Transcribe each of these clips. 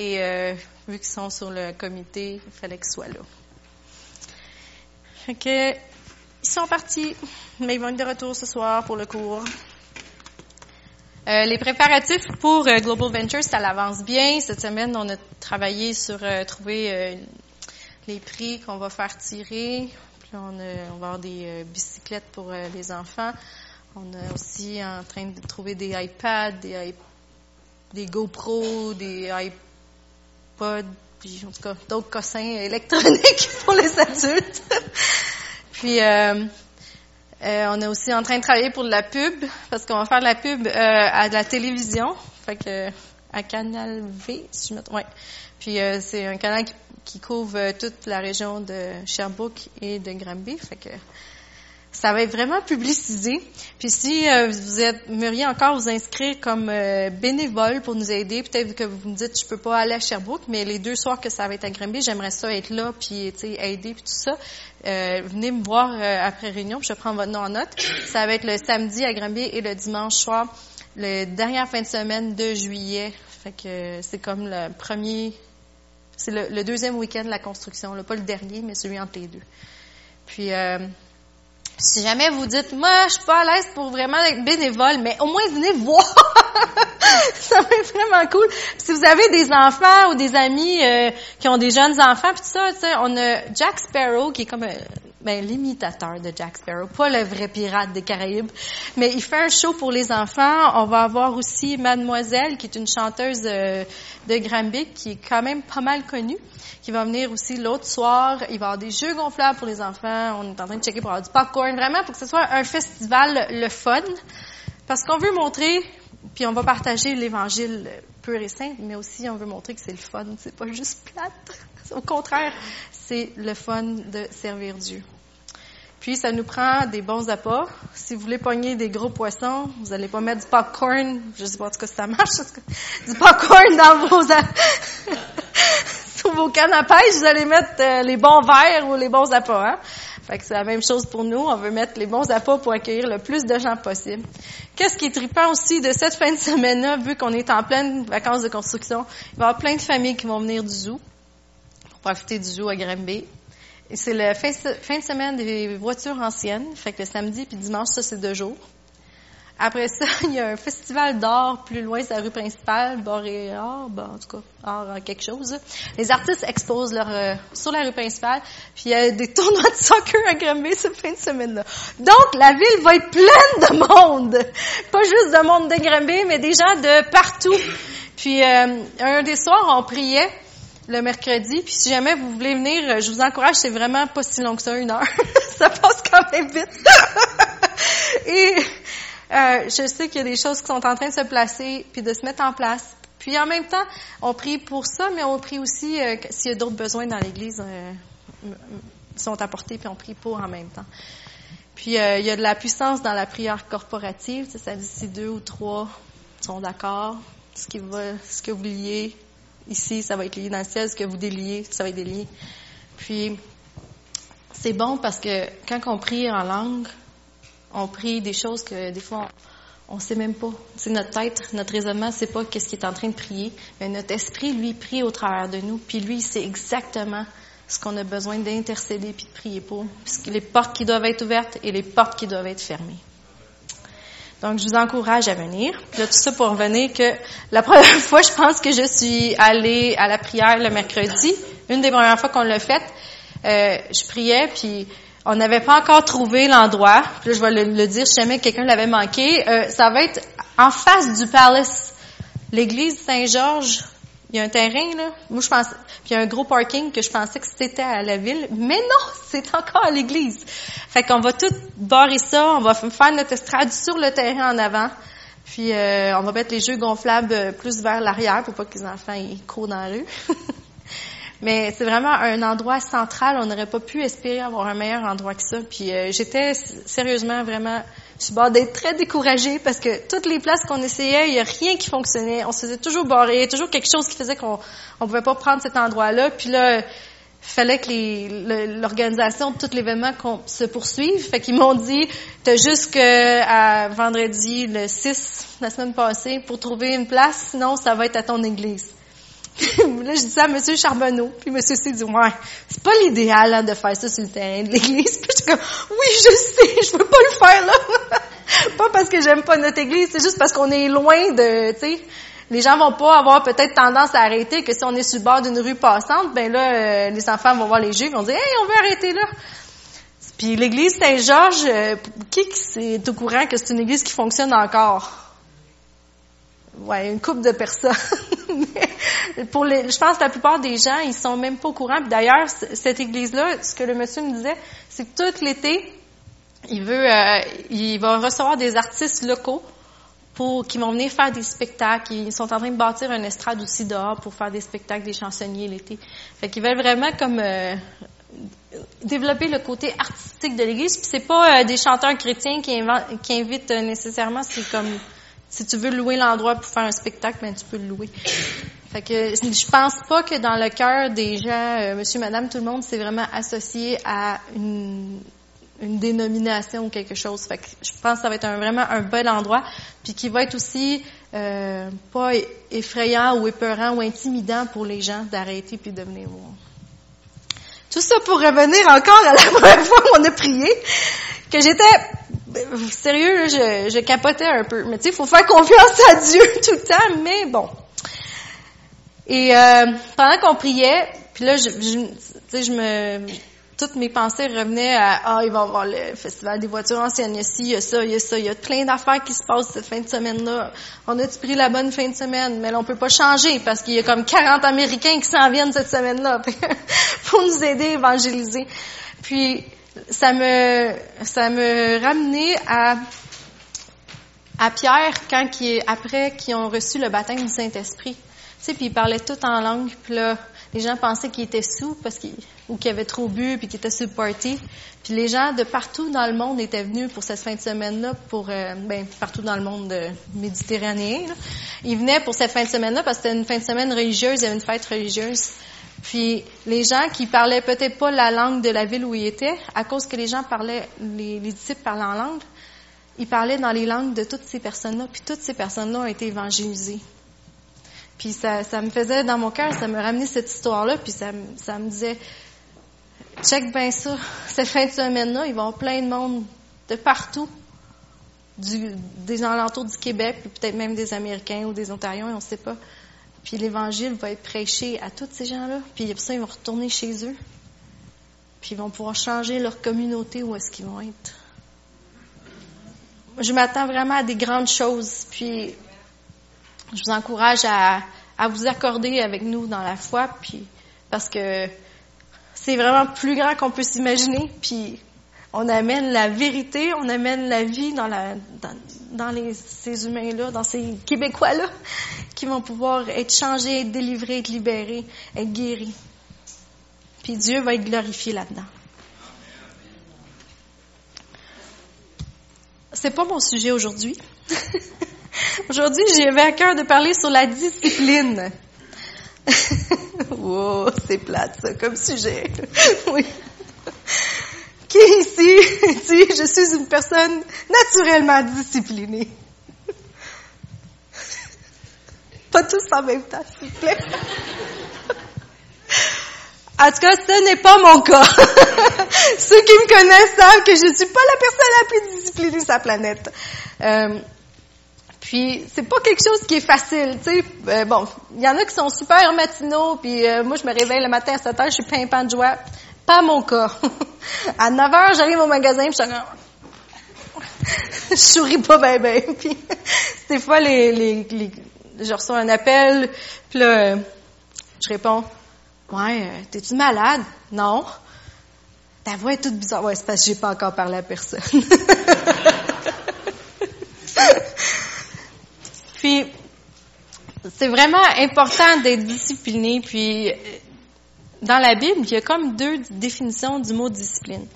Et euh, vu qu'ils sont sur le comité, il fallait qu'ils soient là. Fait que, ils sont partis, mais ils vont être de retour ce soir pour le cours. Euh, les préparatifs pour euh, Global Ventures, ça l'avance bien. Cette semaine, on a travaillé sur euh, trouver euh, les prix qu'on va faire tirer. Puis on, on va avoir des bicyclettes pour les enfants. On est aussi en train de trouver des iPads, des, des GoPro, des iPods, puis en tout cas d'autres cossins électroniques pour les adultes. puis euh, euh, on est aussi en train de travailler pour de la pub, parce qu'on va faire de la pub euh, à de la télévision, fait que à Canal V, si je me trompe. Ouais. Puis c'est un canal qui, qui couvre toute la région de Sherbrooke et de Granby, fait que ça va être vraiment publicisé. Puis si euh, vous aimeriez encore vous inscrire comme euh, bénévole pour nous aider, peut-être que vous me dites je peux pas aller à Sherbrooke, mais les deux soirs que ça va être à Granby, j'aimerais ça être là puis aider puis tout ça. Euh, venez me voir euh, après réunion, puis je prends votre nom en note. Ça va être le samedi à Granby et le dimanche soir, le dernière fin de semaine de juillet. Fait que c'est comme le premier, c'est le, le deuxième week-end de la construction, là, pas le dernier, mais celui entre les deux. Puis euh, si jamais vous dites, moi, je suis pas à l'aise pour vraiment être bénévole, mais au moins venez voir. ça va être vraiment cool. Si vous avez des enfants ou des amis euh, qui ont des jeunes enfants, puis ça, on a Jack Sparrow qui est comme euh, ben, l'imitateur de Jack Sparrow, pas le vrai pirate des Caraïbes, mais il fait un show pour les enfants. On va avoir aussi Mademoiselle, qui est une chanteuse euh, de Granby, qui est quand même pas mal connue, qui va venir aussi l'autre soir. Il va y avoir des jeux gonflables pour les enfants. On est en train de checker pour avoir du popcorn, vraiment pour que ce soit un festival le fun. Parce qu'on veut montrer, puis on va partager l'évangile pur et simple, mais aussi on veut montrer que c'est le fun, c'est pas juste plate. Au contraire, c'est le fun de servir Dieu. Puis ça nous prend des bons appâts. Si vous voulez pogner des gros poissons, vous allez pas mettre du popcorn, je sais pas en tout cas si ça marche, du popcorn dans vos sur vos cannes à pêche, vous allez mettre euh, les bons verres ou les bons appâts. Hein? Fait que c'est la même chose pour nous. On veut mettre les bons appâts pour accueillir le plus de gens possible. Qu'est-ce qui est trippant aussi de cette fin de semaine-là, vu qu'on est en pleine vacances de construction, il va y avoir plein de familles qui vont venir du zoo pour profiter du zoo à Granby. Et c'est la fin, de semaine des voitures anciennes. Fait que le samedi puis dimanche, ça, c'est deux jours. Après ça, il y a un festival d'art plus loin, c'est la rue principale, art, ben, en tout cas, art en quelque chose. Les artistes exposent leur, euh, sur la rue principale, puis il y a des tournois de soccer à Granby cette fin de semaine-là. Donc, la ville va être pleine de monde. Pas juste de monde de Granby, mais des gens de partout. Puis, euh, un des soirs, on priait le mercredi. Puis si jamais vous voulez venir, euh, je vous encourage, c'est vraiment pas si long que ça, une heure. ça passe quand même vite. Et euh, je sais qu'il y a des choses qui sont en train de se placer, puis de se mettre en place. Puis en même temps, on prie pour ça, mais on prie aussi euh, s'il y a d'autres besoins dans l'Église, euh, sont apportés, puis on prie pour en même temps. Puis euh, il y a de la puissance dans la prière corporative. Ça dit si deux ou trois sont d'accord, ce qui va, ce que vous liez ici, ça va être lié dans le ciel, ce que vous déliez, ça va être délié. Puis c'est bon parce que quand on prie en langue, on prie des choses que des fois on, on sait même pas. C'est notre tête, notre raisonnement, c'est pas qu'est-ce qu'il est en train de prier, mais notre esprit lui prie au travers de nous, puis lui c'est exactement ce qu'on a besoin d'intercéder puis de prier pour, les portes qui doivent être ouvertes et les portes qui doivent être fermées. Donc, je vous encourage à venir. Là, tout ça pour revenir que la première fois, je pense que je suis allée à la prière le mercredi. Une des premières fois qu'on l'a faite, euh, je priais, puis on n'avait pas encore trouvé l'endroit. Puis là, je vais le, le dire si jamais quelqu'un l'avait manqué. Euh, ça va être en face du Palace. L'église Saint-Georges, il y a un terrain, là. Moi, je pense, puis il y a un gros parking que je pensais que c'était à la ville. Mais non, c'est encore à l'église. Fait qu'on va tout barrer ça, on va faire notre estrade sur le terrain en avant. Puis euh, on va mettre les jeux gonflables euh, plus vers l'arrière pour pas que les enfants ils courent dans la rue. Mais c'est vraiment un endroit central. On n'aurait pas pu espérer avoir un meilleur endroit que ça. Puis euh, j'étais sérieusement vraiment je suis d'être très découragée parce que toutes les places qu'on essayait, il n'y a rien qui fonctionnait. On se faisait toujours barrer, toujours quelque chose qui faisait qu'on on pouvait pas prendre cet endroit-là. Puis là, fallait que l'organisation de tout l'événement se poursuive. Fait qu'ils m'ont dit, t'as jusqu'à vendredi le 6, la semaine passée, pour trouver une place, sinon ça va être à ton église. là, je dis ça à M. Charbonneau. Puis M. C dit, ouais, c'est pas l'idéal hein, de faire ça sur le terrain de l'église. Puis je comme, oui, je sais, je veux pas le faire là. pas parce que j'aime pas notre église, c'est juste parce qu'on est loin de, tu sais, les gens vont pas avoir peut-être tendance à arrêter que si on est sur le bord d'une rue passante, ben là, euh, les enfants vont voir les juifs, vont dire, hey, on veut arrêter là. Puis l'église Saint-Georges, euh, qui est au courant que c'est une église qui fonctionne encore? Ouais, une couple de personnes. pour les, je pense que la plupart des gens, ils sont même pas au courant. D'ailleurs, cette église-là, ce que le monsieur me disait, c'est que tout l'été, il veut, euh, il va recevoir des artistes locaux pour qui vont venir faire des spectacles. Ils sont en train de bâtir un estrade aussi dehors pour faire des spectacles des chansonniers l'été. Fait qu'ils veulent vraiment comme euh, développer le côté artistique de l'Église. Puis c'est pas euh, des chanteurs chrétiens qui, qui invitent nécessairement. C'est comme si tu veux louer l'endroit pour faire un spectacle, ben tu peux le louer. Fait que je pense pas que dans le cœur des gens, monsieur, madame, tout le monde, c'est vraiment associé à une, dénomination ou quelque chose. Fait que je pense que ça va être vraiment un bel endroit, puis qui va être aussi euh, pas effrayant ou épeurant ou intimidant pour les gens d'arrêter puis de venir voir. Tout ça pour revenir encore à la première fois où on a prié, que j'étais sérieux, je, je capotais un peu. Mais tu sais, il faut faire confiance à Dieu tout le temps, mais bon. Et euh, pendant qu'on priait, puis là, je, je, je me toutes mes pensées revenaient à ah il va y avoir le festival des voitures anciennes, il y a ci, il y a ça, il y a ça, il y a plein d'affaires qui se passent cette fin de semaine-là. On a-tu pris la bonne fin de semaine? Mais là, on peut pas changer parce qu'il y a comme 40 Américains qui s'en viennent cette semaine-là pour nous aider à évangéliser. Puis ça me ça me ramenait à à Pierre quand qui après qu'ils ont reçu le baptême du Saint-Esprit. Tu sais, puis il parlait tout en langue, là les gens pensaient qu'il était sous parce qu'il ou qu'il avait trop bu puis qu'il était sur le party. Puis les gens de partout dans le monde étaient venus pour cette fin de semaine-là, pour euh, ben, partout dans le monde méditerranéen. Là. Ils venaient pour cette fin de semaine-là parce que c'était une fin de semaine religieuse, il y avait une fête religieuse. Puis les gens qui parlaient peut-être pas la langue de la ville où ils étaient, à cause que les gens parlaient, les, les disciples parlaient en langue, ils parlaient dans les langues de toutes ces personnes-là, puis toutes ces personnes-là ont été évangélisées. Puis ça, ça me faisait dans mon cœur, ça me ramenait cette histoire-là, puis ça, ça me disait, check bien ça, cette fin de semaine-là, ils vont plein de monde de partout, du, des alentours du Québec, puis peut-être même des Américains ou des Ontariens, on ne sait pas. Puis l'Évangile va être prêché à tous ces gens-là, puis après ça, ils vont retourner chez eux. Puis ils vont pouvoir changer leur communauté où est-ce qu'ils vont être. Je m'attends vraiment à des grandes choses, puis je vous encourage à, à vous accorder avec nous dans la foi, puis parce que c'est vraiment plus grand qu'on peut s'imaginer, puis on amène la vérité, on amène la vie dans, la, dans, les, ces humains-là, dans ces Québécois-là, qui vont pouvoir être changés, être délivrés, être libérés, être guéris. Puis Dieu va être glorifié là-dedans. C'est pas mon sujet aujourd'hui. Aujourd'hui, j'avais à cœur de parler sur la discipline. wow, c'est plate ça comme sujet. oui. Qui ici dit je suis une personne naturellement disciplinée? Pas tous en même temps, s'il vous plaît. En tout cas, ce n'est pas mon cas. Ceux qui me connaissent savent que je ne suis pas la personne la plus disciplinée sur la planète. Euh, puis c'est pas quelque chose qui est facile, tu sais. Euh, bon, il y en a qui sont super matinaux, puis euh, moi je me réveille le matin à 7 heures, je suis pimpant de joie. Pas mon cas. à 9 heures, j'arrive au magasin, puis je suis je souris pas bien, bien. Puis des fois, les, les, les, je reçois un appel, puis là, euh, je réponds, ouais, t'es-tu malade? Non. Ta voix est toute bizarre. Ouais, c'est parce que j'ai pas encore parlé à personne. Puis, c'est vraiment important d'être discipliné. Puis, dans la Bible, il y a comme deux définitions du mot discipline.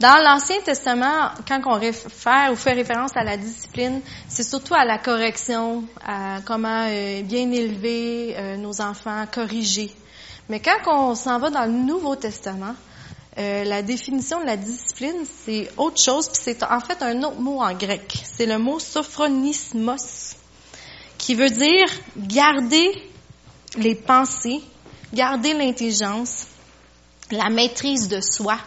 Dans l'Ancien Testament, quand on réfère ou fait référence à la discipline, c'est surtout à la correction, à comment euh, bien élever euh, nos enfants, corriger. Mais quand on s'en va dans le Nouveau Testament, euh, la définition de la discipline, c'est autre chose, puis c'est en fait un autre mot en grec. C'est le mot sophronismos qui veut dire garder les pensées, garder l'intelligence, la maîtrise de soi.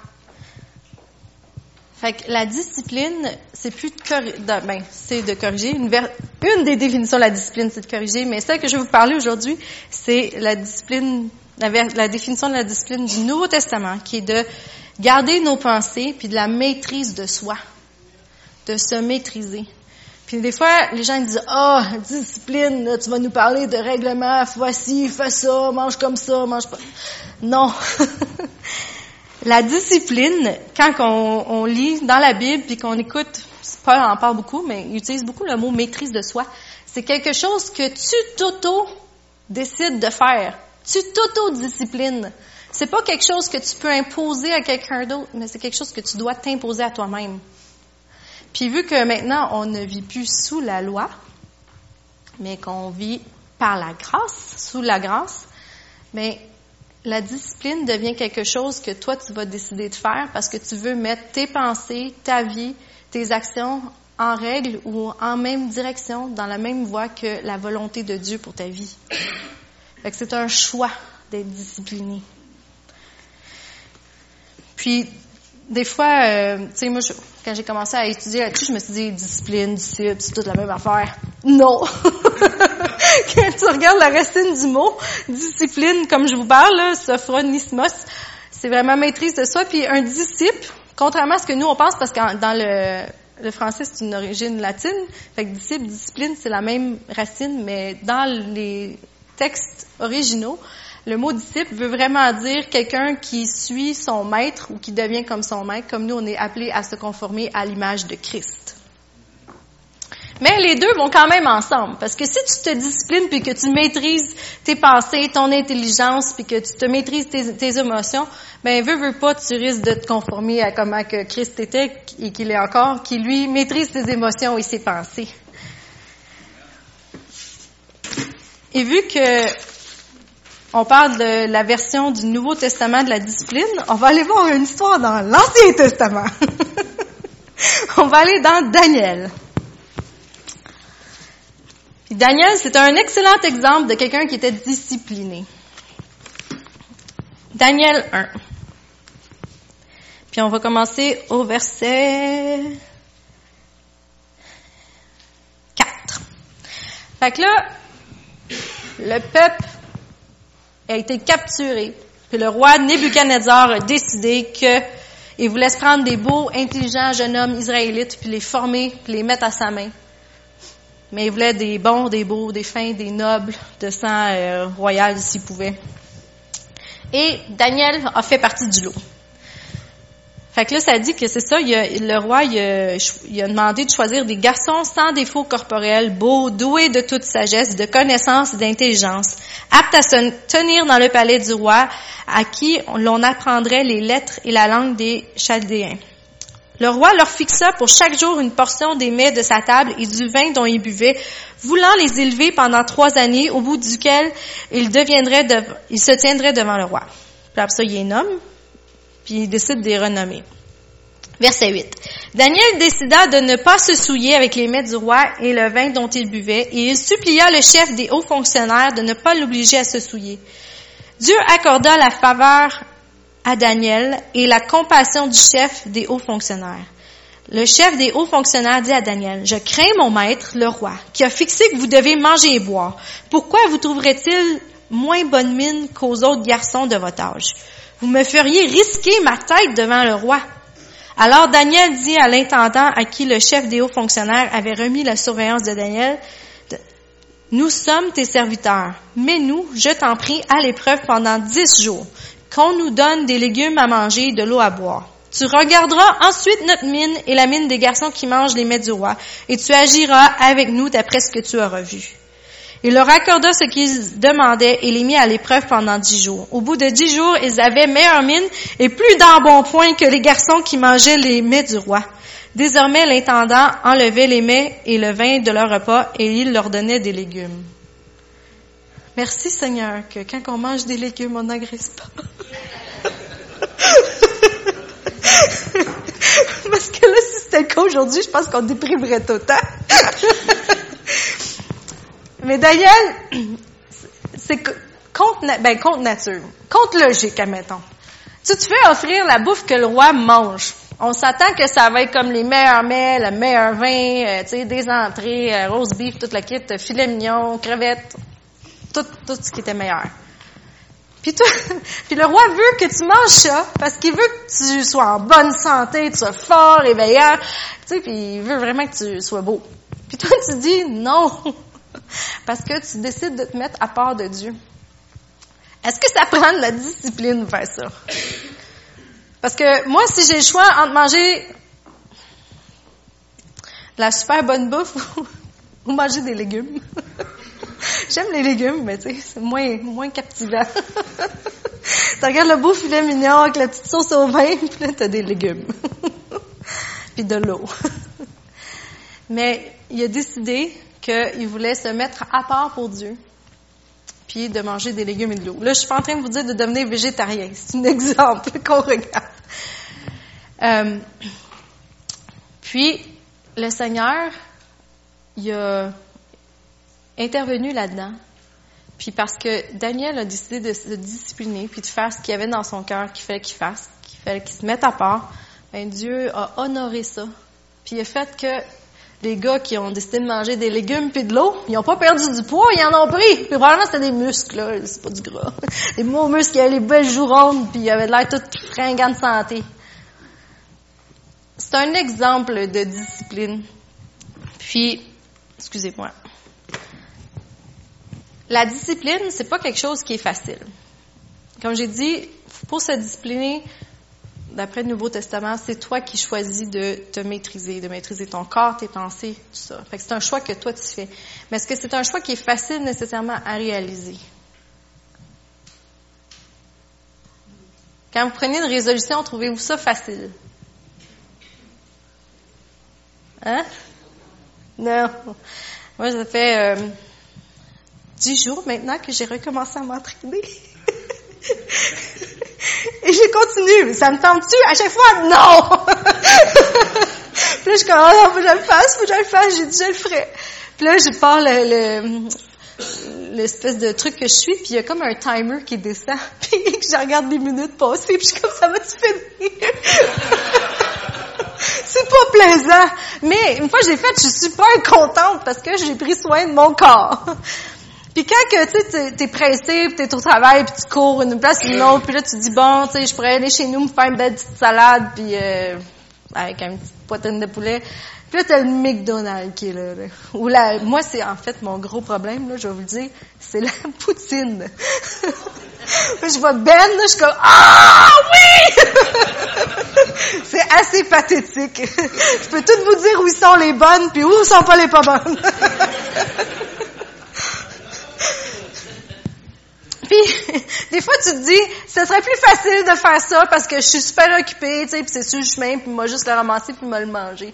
Fait que la discipline, c'est plus de, ben, c'est de corriger. Une, des définitions de la discipline, c'est de corriger, mais celle que je vais vous parler aujourd'hui, c'est la discipline, la, définition de la discipline du Nouveau Testament, qui est de garder nos pensées puis de la maîtrise de soi, de se maîtriser. Puis des fois, les gens disent ah oh, discipline, tu vas nous parler de règlement, voici, fais ça, mange comme ça, mange pas. Non. la discipline, quand on, on, lit dans la Bible puis qu'on écoute, Paul en parle beaucoup, mais il utilise beaucoup le mot maîtrise de soi. C'est quelque chose que tu t'auto décides de faire. Tu t'auto-disciplines. C'est pas quelque chose que tu peux imposer à quelqu'un d'autre, mais c'est quelque chose que tu dois t'imposer à toi-même. Puis vu que maintenant on ne vit plus sous la loi, mais qu'on vit par la grâce, sous la grâce, mais la discipline devient quelque chose que toi tu vas décider de faire parce que tu veux mettre tes pensées, ta vie, tes actions en règle ou en même direction, dans la même voie que la volonté de Dieu pour ta vie. C'est un choix d'être discipliné. Puis, des fois, euh, tu sais, moi, je, quand j'ai commencé à étudier là-dessus, je me suis dit, discipline, disciple, c'est toute la même affaire. Non! quand tu regardes la racine du mot, discipline, comme je vous parle, sophronismos, c'est vraiment maîtrise de soi. Puis un disciple, contrairement à ce que nous on pense, parce que dans le, le français c'est une origine latine, fait que disciple, discipline, c'est la même racine, mais dans les textes originaux, le mot disciple veut vraiment dire quelqu'un qui suit son maître ou qui devient comme son maître, comme nous, on est appelé à se conformer à l'image de Christ. Mais les deux vont quand même ensemble, parce que si tu te disciplines puis que tu maîtrises tes pensées, ton intelligence, puis que tu te maîtrises tes, émotions, ben veux veux pas, tu risques de te conformer à comment que Christ était et qu'il est encore, qui lui maîtrise ses émotions et ses pensées. Et vu que on parle de la version du Nouveau Testament de la discipline. On va aller voir une histoire dans l'Ancien Testament. on va aller dans Daniel. Daniel, c'est un excellent exemple de quelqu'un qui était discipliné. Daniel 1. Puis on va commencer au verset 4. Fait que là, le peuple a été capturé. Puis le roi Nebuchadnezzar a décidé qu'il voulait se prendre des beaux, intelligents jeunes hommes israélites, puis les former, puis les mettre à sa main. Mais il voulait des bons, des beaux, des fins, des nobles, de sang euh, royal s'il pouvait. Et Daniel a fait partie du lot. Fait que là, ça dit que c'est ça, le roi, il a, demandé de choisir des garçons sans défaut corporel, beaux, doués de toute sagesse, de connaissance et d'intelligence, aptes à se tenir dans le palais du roi, à qui l'on apprendrait les lettres et la langue des Chaldéens. Le roi leur fixa pour chaque jour une portion des mets de sa table et du vin dont ils buvaient, voulant les élever pendant trois années, au bout duquel ils ils se tiendraient devant le roi. Puis après ça, il est homme, puis il décide de les renommer. Verset 8. Daniel décida de ne pas se souiller avec les mets du roi et le vin dont il buvait, et il supplia le chef des hauts fonctionnaires de ne pas l'obliger à se souiller. Dieu accorda la faveur à Daniel et la compassion du chef des hauts fonctionnaires. Le chef des hauts fonctionnaires dit à Daniel, Je crains mon maître, le roi, qui a fixé que vous devez manger et boire. Pourquoi vous trouverait-il moins bonne mine qu'aux autres garçons de votre âge? Vous me feriez risquer ma tête devant le roi. Alors Daniel dit à l'intendant à qui le chef des hauts fonctionnaires avait remis la surveillance de Daniel, Nous sommes tes serviteurs, mais nous, je t'en prie, à l'épreuve pendant dix jours, qu'on nous donne des légumes à manger et de l'eau à boire. Tu regarderas ensuite notre mine et la mine des garçons qui mangent les mets du roi, et tu agiras avec nous d'après ce que tu auras vu. Il leur accorda ce qu'ils demandaient et les mit à l'épreuve pendant dix jours. Au bout de dix jours, ils avaient meilleure mine et plus d'embonpoint que les garçons qui mangeaient les mets du roi. Désormais, l'intendant enlevait les mets et le vin de leur repas et il leur donnait des légumes. Merci Seigneur que quand on mange des légumes, on n'agresse pas. Parce que là, si c'était le cas aujourd'hui, je pense qu'on déprimerait tout le temps. Mais Daniel, c'est contre, ben, contre nature, contre logique, admettons. Tu te fais offrir la bouffe que le roi mange. On s'attend que ça va être comme les meilleurs mets, le meilleur vin, euh, tu sais, des entrées, euh, rose beef, toute la kit, filet mignon, crevettes, tout, tout ce qui était meilleur. Puis, toi, puis le roi veut que tu manges ça parce qu'il veut que tu sois en bonne santé, tu sois fort, éveillant, tu sais, puis il veut vraiment que tu sois beau. Puis toi, tu dis non parce que tu décides de te mettre à part de Dieu. Est-ce que ça prend de la discipline de faire ça? Parce que moi, si j'ai le choix entre manger de la super bonne bouffe ou manger des légumes, j'aime les légumes, mais tu sais, c'est moins, moins captivant. tu regardes le beau filet mignon avec la petite sauce au vin, puis là, t'as des légumes. puis de l'eau. mais il a décidé qu'il voulait se mettre à part pour Dieu puis de manger des légumes et de l'eau. Là, je suis pas en train de vous dire de devenir végétarien. C'est un exemple qu'on regarde. Euh, puis, le Seigneur, il a intervenu là-dedans. Puis parce que Daniel a décidé de se discipliner, puis de faire ce qu'il y avait dans son cœur qu'il fallait qu'il fasse, qu'il fallait qu'il se mette à part, ben Dieu a honoré ça. Puis il a fait que les gars qui ont décidé de manger des légumes puis de l'eau, ils n'ont pas perdu du poids, ils en ont pris. Puis probablement c'était des muscles, là, c'est pas du gras. Des beaux muscles, ils avaient les belles joues rondes, puis ils avaient l'air tout fringants de santé. C'est un exemple de discipline. Puis, excusez-moi. La discipline, c'est pas quelque chose qui est facile. Comme j'ai dit, pour se discipliner, d'après le Nouveau Testament, c'est toi qui choisis de te maîtriser, de maîtriser ton corps, tes pensées, tout ça. Fait que c'est un choix que toi tu fais. Mais est-ce que c'est un choix qui est facile nécessairement à réaliser? Quand vous prenez une résolution, trouvez-vous ça facile? Hein? Non. Moi, ça fait euh, dix jours maintenant que j'ai recommencé à m'entraîner. Et j'ai continué. Ça me tente-tu? À chaque fois, non! puis là, je suis comme, oh, faut que je le fasse, faut que je le fasse. J'ai dit, je le ferai. Puis là, je pars le, l'espèce de truc que je suis, puis il y a comme un timer qui descend, puis je regarde des minutes passer, puis je suis comme, ça va-tu finir? c'est pas plaisant. Mais une fois que j'ai fait, je suis super contente parce que j'ai pris soin de mon corps. Puis quand que tu sais t'es pressé, puis t'es au travail, puis tu cours une place une autre, puis là tu dis bon, tu sais, je pourrais aller chez nous me faire une belle petite salade, puis euh, avec une petite poitrine de poulet. Puis là t'as le McDonald's qui est là. Ou là, moi c'est en fait mon gros problème là, je vais vous le dire, c'est la poutine. je vois Ben, là, je suis comme ah oui, c'est assez pathétique. je peux tout vous dire où sont les bonnes, puis où sont pas les pas bonnes. Puis, des fois, tu te dis, ce serait plus facile de faire ça parce que je suis super occupée, tu sais, puis c'est sur le chemin, puis moi juste le ramasser puis me le manger.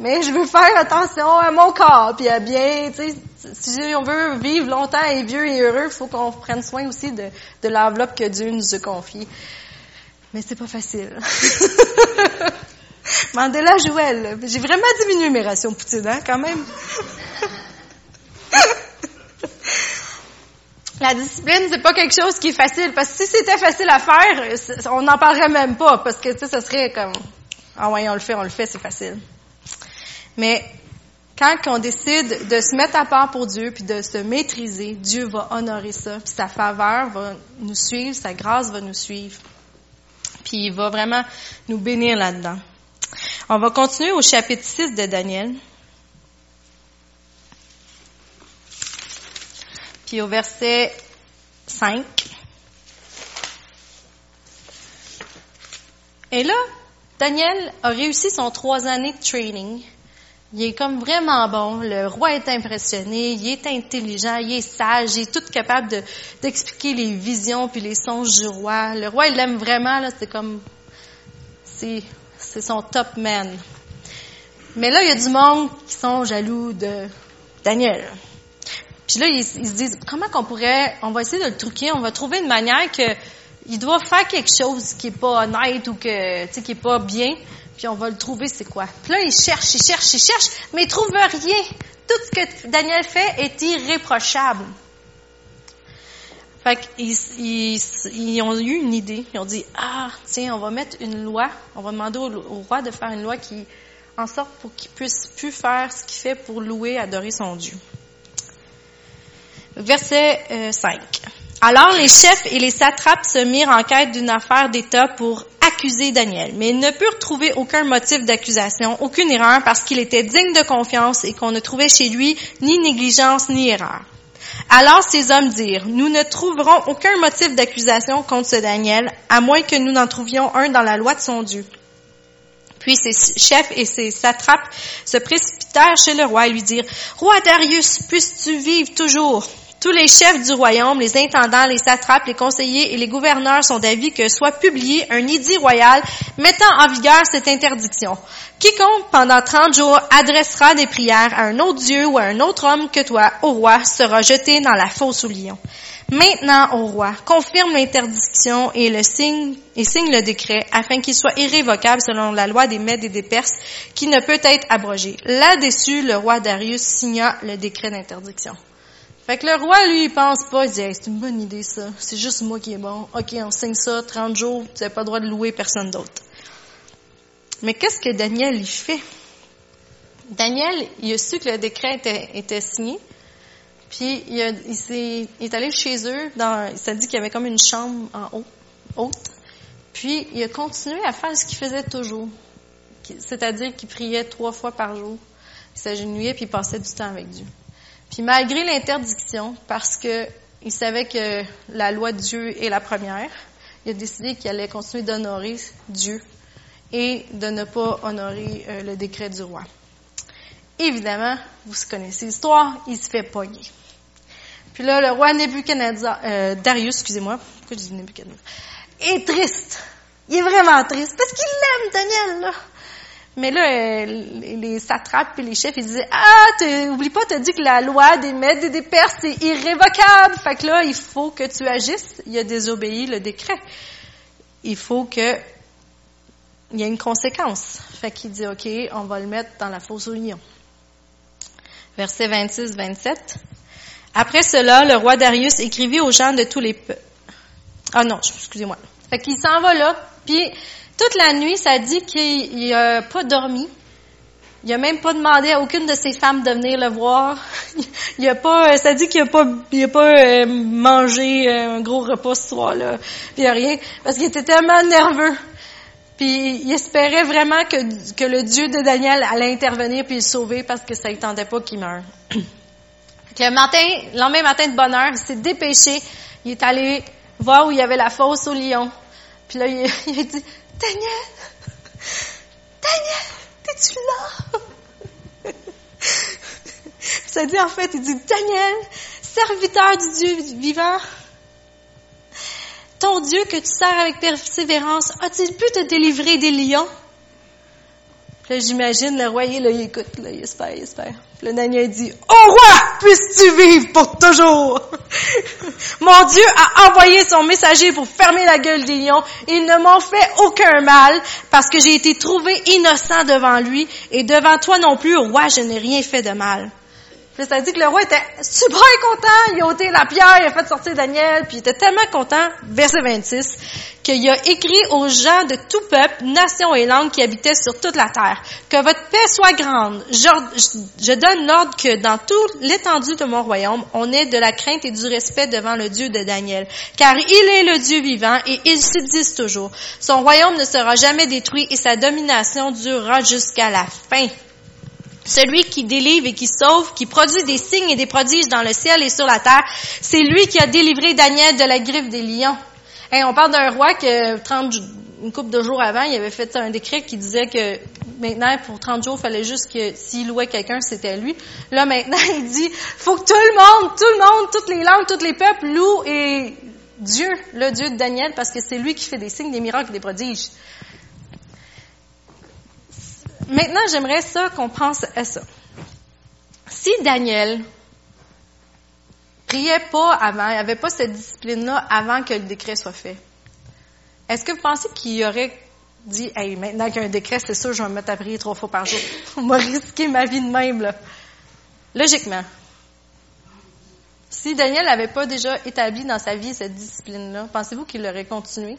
Mais je veux faire attention à mon corps, puis à bien, tu sais, si on veut vivre longtemps et vieux et heureux, il faut qu'on prenne soin aussi de, de l'enveloppe que Dieu nous a confiée. Mais c'est pas facile. Mandela Joël, j'ai vraiment diminué mes rations poutine, hein, quand même. La discipline, c'est pas quelque chose qui est facile, parce que si c'était facile à faire, on n'en parlerait même pas, parce que, tu sais, ça serait comme, ah ouais, on le fait, on le fait, c'est facile. Mais, quand on décide de se mettre à part pour Dieu, puis de se maîtriser, Dieu va honorer ça, puis sa faveur va nous suivre, sa grâce va nous suivre. Puis il va vraiment nous bénir là-dedans. On va continuer au chapitre 6 de Daniel. Au verset 5. Et là, Daniel a réussi son trois années de training. Il est comme vraiment bon. Le roi est impressionné. Il est intelligent. Il est sage. Il est tout capable de, d'expliquer les visions puis les songes du roi. Le roi, il l'aime vraiment. C'est comme, c'est, c'est son top man. Mais là, il y a du monde qui sont jaloux de Daniel. Puis là, ils, se disent, comment qu'on pourrait, on va essayer de le truquer, on va trouver une manière que il doit faire quelque chose qui est pas honnête ou que, tu sais, qui est pas bien, puis on va le trouver, c'est quoi. Puis là, ils cherchent, ils cherchent, ils cherchent, mais ils trouvent rien. Tout ce que Daniel fait est irréprochable. Fait qu'ils ils, ils ont eu une idée. Ils ont dit, ah, tiens, on va mettre une loi. On va demander au, au roi de faire une loi qui, en sorte pour qu'il puisse plus faire ce qu'il fait pour louer, adorer son Dieu. Verset euh, 5. Alors les chefs et les satrapes se mirent en quête d'une affaire d'État pour accuser Daniel, mais ils ne purent trouver aucun motif d'accusation, aucune erreur, parce qu'il était digne de confiance et qu'on ne trouvait chez lui ni négligence ni erreur. Alors ces hommes dirent, nous ne trouverons aucun motif d'accusation contre ce Daniel, à moins que nous n'en trouvions un dans la loi de son Dieu. Puis ses chefs et ses satrapes se précipitèrent chez le roi et lui dirent, Roi Darius, puisses-tu vivre toujours? Tous les chefs du royaume, les intendants, les satrapes, les conseillers et les gouverneurs sont d'avis que soit publié un édit royal mettant en vigueur cette interdiction. Quiconque, pendant trente jours, adressera des prières à un autre Dieu ou à un autre homme que toi, au roi, sera jeté dans la fosse au lion. Maintenant, au roi, confirme l'interdiction et signe, le décret, afin qu'il soit irrévocable selon la loi des Mèdes et des Perses, qui ne peut être abrogé. Là-dessus, le roi Darius signa le décret d'interdiction. Fait que le roi, lui, il pense pas, il dit, c'est une bonne idée, ça. C'est juste moi qui est bon. OK, on signe ça, 30 jours, tu n'as pas le droit de louer personne d'autre. Mais qu'est-ce que Daniel, il fait? Daniel, il a su que le décret était, était signé, puis il, est, il, est, allé chez eux, dans, il s'est dit qu'il y avait comme une chambre en haut, haute, puis il a continué à faire ce qu'il faisait toujours. C'est-à-dire qu'il priait trois fois par jour. Il s'agenouillait, puis il passait du temps avec Dieu. Puis malgré l'interdiction, parce que il savait que la loi de Dieu est la première, il a décidé qu'il allait continuer d'honorer Dieu et de ne pas honorer euh, le décret du roi. Évidemment, vous connaissez l'histoire, il se fait pogner. Puis là, le roi Nebuchadnezzar, euh, Darius, excusez-moi, pourquoi je dis Nebuchadnezzar, est triste. Il est vraiment triste parce qu'il l'aime, Daniel, là. Mais là, les satrapes et les chefs, ils disaient, ah, oublie pas, t'as dit que la loi des Mèdes et des Perses est irrévocable. Fait que là, il faut que tu agisses. Il a désobéi le décret. Il faut que, il y a une conséquence. Fait qu'il dit, OK, on va le mettre dans la fosse aux lions. Verset 26, 27. Après cela, le roi Darius écrivit aux gens de tous les peuples. Ah non, excusez-moi. Fait qu'il s'en va là, puis toute la nuit, ça dit qu'il n'a pas dormi. Il n'a même pas demandé à aucune de ses femmes de venir le voir. il a pas, ça dit qu'il n'a pas, il a pas euh, mangé un gros repas ce soir-là. Puis rien, parce qu'il était tellement nerveux. Puis il espérait vraiment que, que le Dieu de Daniel allait intervenir puis le sauver parce que ça ne tendait pas qu'il meure. le matin, le lendemain matin de bonne heure, il s'est dépêché. Il est allé voir où il y avait la fosse au lion. Puis là, il, il a dit, Daniel! Daniel! T'es-tu là? Ça dit en fait, il dit, Daniel, serviteur du Dieu vivant, ton Dieu que tu sers avec persévérance, a-t-il pu te délivrer des lions? Là, j'imagine le roi, là, il écoute, là, il espère, il espère. Le Daniel dit, Ô roi, puisses-tu vivre pour toujours? Mon Dieu a envoyé son messager pour fermer la gueule des lions. Ils ne m'ont fait aucun mal parce que j'ai été trouvé innocent devant lui et devant toi non plus, roi, je n'ai rien fait de mal. Puis ça dit que le roi était super content, il a ôté la pierre, il a fait sortir Daniel, puis il était tellement content, verset 26, qu'il a écrit aux gens de tout peuple, nation et langue qui habitaient sur toute la terre, que votre paix soit grande. Je, je donne l'ordre que dans toute l'étendue de mon royaume, on ait de la crainte et du respect devant le Dieu de Daniel, car il est le Dieu vivant et il subsiste toujours. Son royaume ne sera jamais détruit et sa domination durera jusqu'à la fin. Celui qui délivre et qui sauve, qui produit des signes et des prodiges dans le ciel et sur la terre, c'est lui qui a délivré Daniel de la griffe des lions. on parle d'un roi que 30, une couple de jours avant, il avait fait un décret qui disait que maintenant, pour 30 jours, il fallait juste que s'il louait quelqu'un, c'était lui. Là, maintenant, il dit, faut que tout le monde, tout le monde, toutes les langues, tous les peuples louent et Dieu, le Dieu de Daniel, parce que c'est lui qui fait des signes, des miracles, des prodiges. Maintenant, j'aimerais ça qu'on pense à ça. Si Daniel priait pas avant, il avait pas cette discipline-là avant que le décret soit fait, est-ce que vous pensez qu'il aurait dit, hey, maintenant qu'il y a un décret, c'est sûr, je vais me mettre à prier trois fois par jour. On va risquer ma vie de même, là. Logiquement. Si Daniel n'avait pas déjà établi dans sa vie cette discipline-là, pensez-vous qu'il aurait continué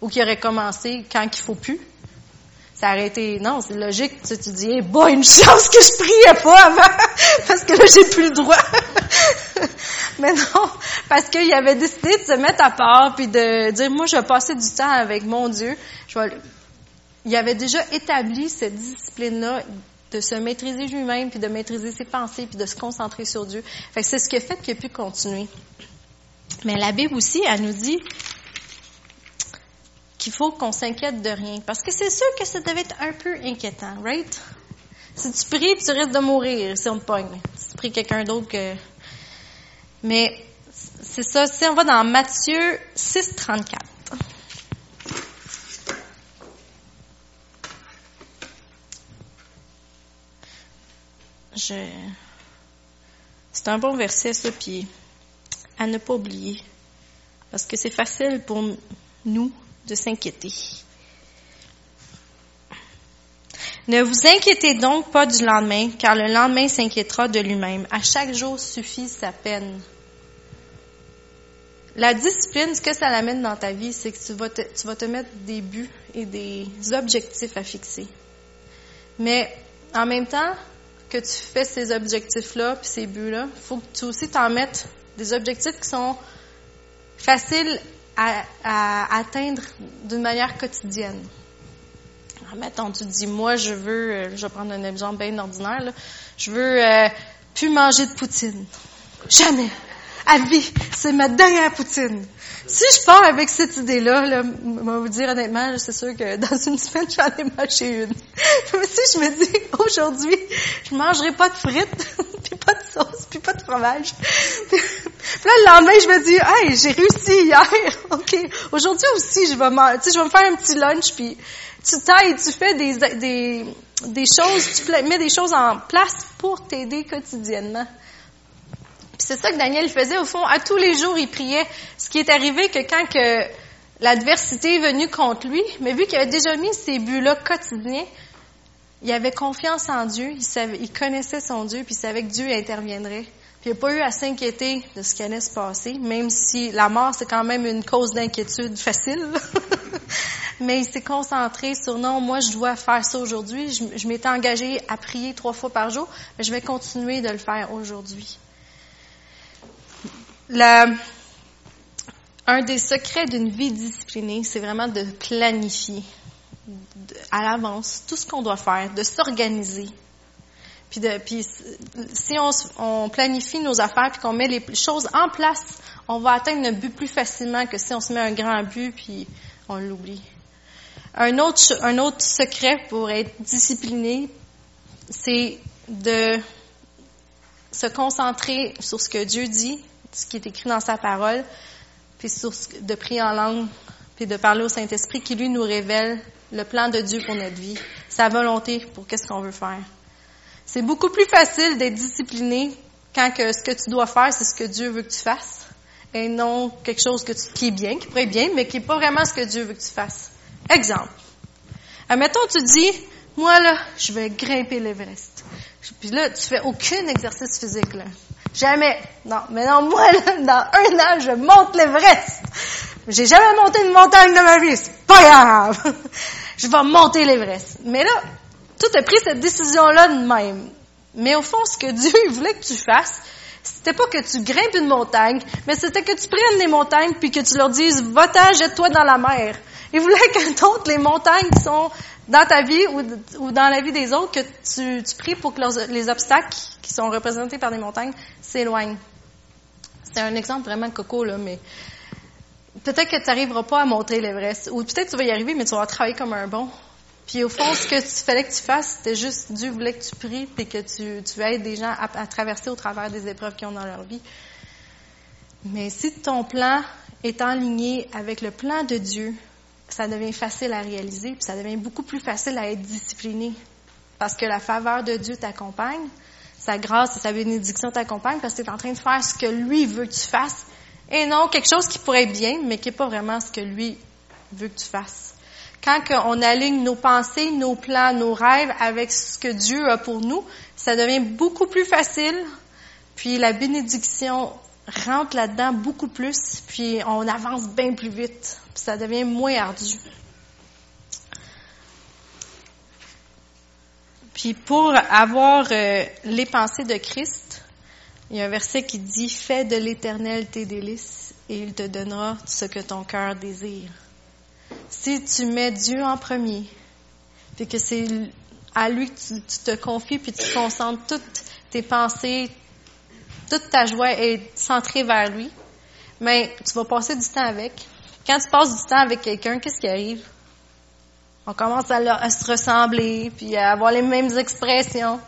ou qu'il aurait commencé quand il faut plus? Non, c'est logique. Tu, te dis, bah, une chance que je priais pas avant, parce que là, j'ai plus le droit. Mais non, parce qu'il avait décidé de se mettre à part puis de dire, moi, je vais passer du temps avec mon Dieu. Il avait déjà établi cette discipline-là de se maîtriser lui-même, puis de maîtriser ses pensées, puis de se concentrer sur Dieu. Fait que c'est ce qui a fait qu'il a pu continuer. Mais la Bible aussi, elle nous dit qu'il faut qu'on s'inquiète de rien. Parce que c'est sûr que ça devait être un peu inquiétant, right? Si tu pries, tu risques de mourir si on te pogne. Si tu pries quelqu'un d'autre que... Mais c'est ça. Si on va dans Matthieu 6, 34. Je... C'est un bon verset, ça, puis à ne pas oublier. Parce que c'est facile pour nous de s'inquiéter. Ne vous inquiétez donc pas du lendemain, car le lendemain s'inquiétera de lui-même. À chaque jour suffit sa peine. La discipline, ce que ça l'amène dans ta vie, c'est que tu vas, te, mettre des buts et des objectifs à fixer. Mais en même temps, que tu fais ces objectifs-là, puis ces buts-là, faut que tu aussi t'en mettes des objectifs qui sont faciles à, atteindre d'une manière quotidienne. mettons, tu dis, moi, je veux, euh, je vais prendre un exemple bien ordinaire, là, je veux euh, plus manger de poutine. Jamais. À vie. C'est ma dernière poutine. Si je pars avec cette idée-là, là, je vais vous dire honnêtement, c'est sûr que dans une semaine, j'en ai mâché une. Mais si je me dis, aujourd'hui, je mangerai pas de frites, puis pas de sauce, puis pas de fromage. puis là, le lendemain, je me dis, hey, j'ai réussi hier. OK. Aujourd'hui aussi, je vais, me faire un petit lunch, puis tu tailles, tu fais des, des, des choses, tu mets des choses en place pour t'aider quotidiennement c'est ça que Daniel faisait au fond. À tous les jours, il priait. Ce qui est arrivé que quand que l'adversité est venue contre lui, mais vu qu'il avait déjà mis ces buts-là quotidiens, il avait confiance en Dieu, il, connaissait son Dieu, puis il savait que Dieu interviendrait. Puis il n'a pas eu à s'inquiéter de ce qui allait se passer, même si la mort, c'est quand même une cause d'inquiétude facile. mais il s'est concentré sur non, moi je dois faire ça aujourd'hui. Je, je m'étais engagé à prier trois fois par jour, mais je vais continuer de le faire aujourd'hui un des secrets d'une vie disciplinée, c'est vraiment de planifier à l'avance tout ce qu'on doit faire, de s'organiser. Puis, si on, on, planifie nos affaires puis qu'on met les choses en place, on va atteindre notre but plus facilement que si on se met un grand but puis on l'oublie. Un autre, un autre secret pour être discipliné, c'est de se concentrer sur ce que Dieu dit ce qui est écrit dans sa parole, puis de prier en langue, puis de parler au Saint-Esprit qui, lui, nous révèle le plan de Dieu pour notre vie, sa volonté pour qu'est-ce qu'on veut faire. C'est beaucoup plus facile d'être discipliné quand que ce que tu dois faire, c'est ce que Dieu veut que tu fasses, et non quelque chose qui est bien, qui pourrait bien, mais qui n'est pas vraiment ce que Dieu veut que tu fasses. Exemple. Admettons, tu dis, moi, là, je vais grimper l'Everest. Puis là, tu fais aucun exercice physique, là. Jamais. Non. Mais non, moi, dans un an, je monte l'Everest. J'ai jamais monté une montagne de ma vie. C'est pas grave. je vais monter l'Everest. Mais là, tout a pris cette décision-là de même. Mais au fond, ce que Dieu voulait que tu fasses, c'était pas que tu grimpes une montagne, mais c'était que tu prennes les montagnes puis que tu leur dises, va-t'en, jette-toi dans la mer. Il voulait que d'autres, les montagnes sont dans ta vie ou, dans la vie des autres, que tu, pries pour que les obstacles qui sont représentés par des montagnes s'éloignent. C'est un exemple vraiment coco, là, mais peut-être que tu n'arriveras pas à monter l'Everest, ou peut-être que tu vas y arriver, mais tu vas travailler comme un bon. Puis au fond, ce que tu fallait que tu fasses, c'était juste Dieu voulait que tu pries et que tu, tu aides des gens à, à, traverser au travers des épreuves qu'ils ont dans leur vie. Mais si ton plan est aligné avec le plan de Dieu, ça devient facile à réaliser, puis ça devient beaucoup plus facile à être discipliné. Parce que la faveur de Dieu t'accompagne, sa grâce et sa bénédiction t'accompagnent parce que tu es en train de faire ce que lui veut que tu fasses et non quelque chose qui pourrait être bien, mais qui n'est pas vraiment ce que lui veut que tu fasses. Quand on aligne nos pensées, nos plans, nos rêves avec ce que Dieu a pour nous, ça devient beaucoup plus facile, puis la bénédiction rentre là-dedans beaucoup plus, puis on avance bien plus vite, puis ça devient moins ardu. Puis pour avoir euh, les pensées de Christ, il y a un verset qui dit Fais de l'Éternel tes délices et il te donnera ce que ton cœur désire. Si tu mets Dieu en premier, puis que c'est à lui que tu, tu, te confies, puis tu concentres toutes tes pensées, toute ta joie est centrée vers lui, mais tu vas passer du temps avec. Quand tu passes du temps avec quelqu'un, qu'est-ce qui arrive? On commence à, se ressembler, puis à avoir les mêmes expressions.